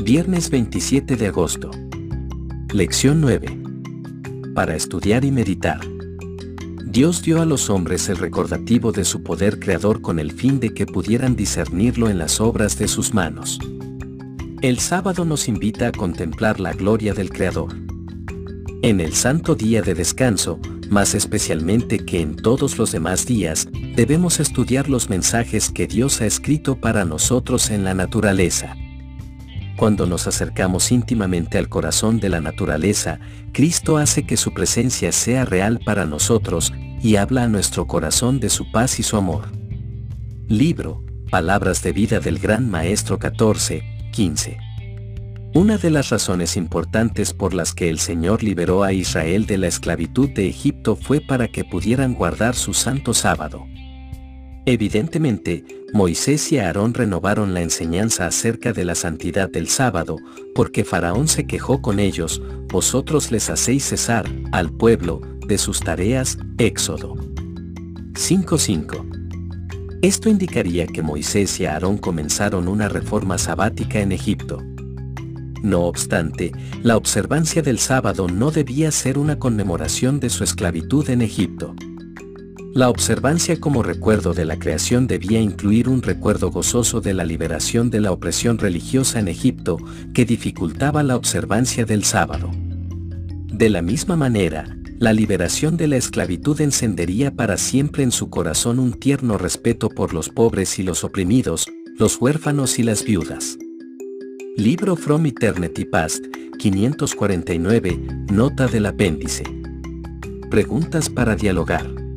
Viernes 27 de agosto. Lección 9. Para estudiar y meditar. Dios dio a los hombres el recordativo de su poder creador con el fin de que pudieran discernirlo en las obras de sus manos. El sábado nos invita a contemplar la gloria del Creador. En el santo día de descanso, más especialmente que en todos los demás días, debemos estudiar los mensajes que Dios ha escrito para nosotros en la naturaleza. Cuando nos acercamos íntimamente al corazón de la naturaleza, Cristo hace que su presencia sea real para nosotros y habla a nuestro corazón de su paz y su amor. Libro, Palabras de vida del Gran Maestro 14, 15. Una de las razones importantes por las que el Señor liberó a Israel de la esclavitud de Egipto fue para que pudieran guardar su santo sábado. Evidentemente, Moisés y Aarón renovaron la enseñanza acerca de la santidad del sábado, porque Faraón se quejó con ellos, vosotros les hacéis cesar, al pueblo, de sus tareas, Éxodo 5.5. Esto indicaría que Moisés y Aarón comenzaron una reforma sabática en Egipto. No obstante, la observancia del sábado no debía ser una conmemoración de su esclavitud en Egipto. La observancia como recuerdo de la creación debía incluir un recuerdo gozoso de la liberación de la opresión religiosa en Egipto que dificultaba la observancia del sábado. De la misma manera, la liberación de la esclavitud encendería para siempre en su corazón un tierno respeto por los pobres y los oprimidos, los huérfanos y las viudas. Libro From Eternity Past, 549, nota del apéndice. Preguntas para dialogar.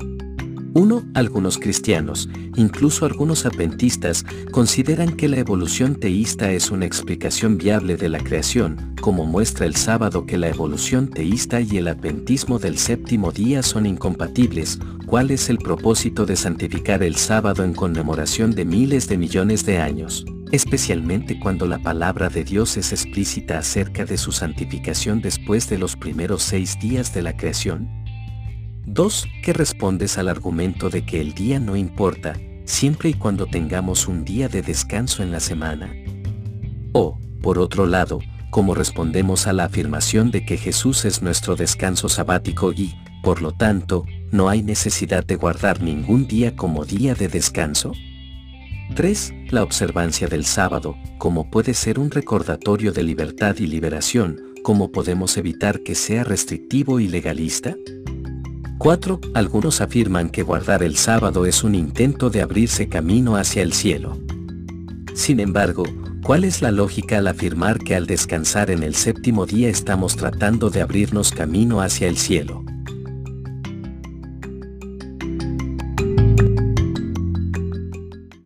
1. Algunos cristianos, incluso algunos adventistas, consideran que la evolución teísta es una explicación viable de la creación, como muestra el sábado que la evolución teísta y el adventismo del séptimo día son incompatibles. ¿Cuál es el propósito de santificar el sábado en conmemoración de miles de millones de años? especialmente cuando la palabra de Dios es explícita acerca de su santificación después de los primeros seis días de la creación. 2. Que respondes al argumento de que el día no importa, siempre y cuando tengamos un día de descanso en la semana. O, por otro lado, como respondemos a la afirmación de que Jesús es nuestro descanso sabático y, por lo tanto, no hay necesidad de guardar ningún día como día de descanso? 3. La observancia del sábado, como puede ser un recordatorio de libertad y liberación, ¿cómo podemos evitar que sea restrictivo y legalista? 4. Algunos afirman que guardar el sábado es un intento de abrirse camino hacia el cielo. Sin embargo, ¿cuál es la lógica al afirmar que al descansar en el séptimo día estamos tratando de abrirnos camino hacia el cielo?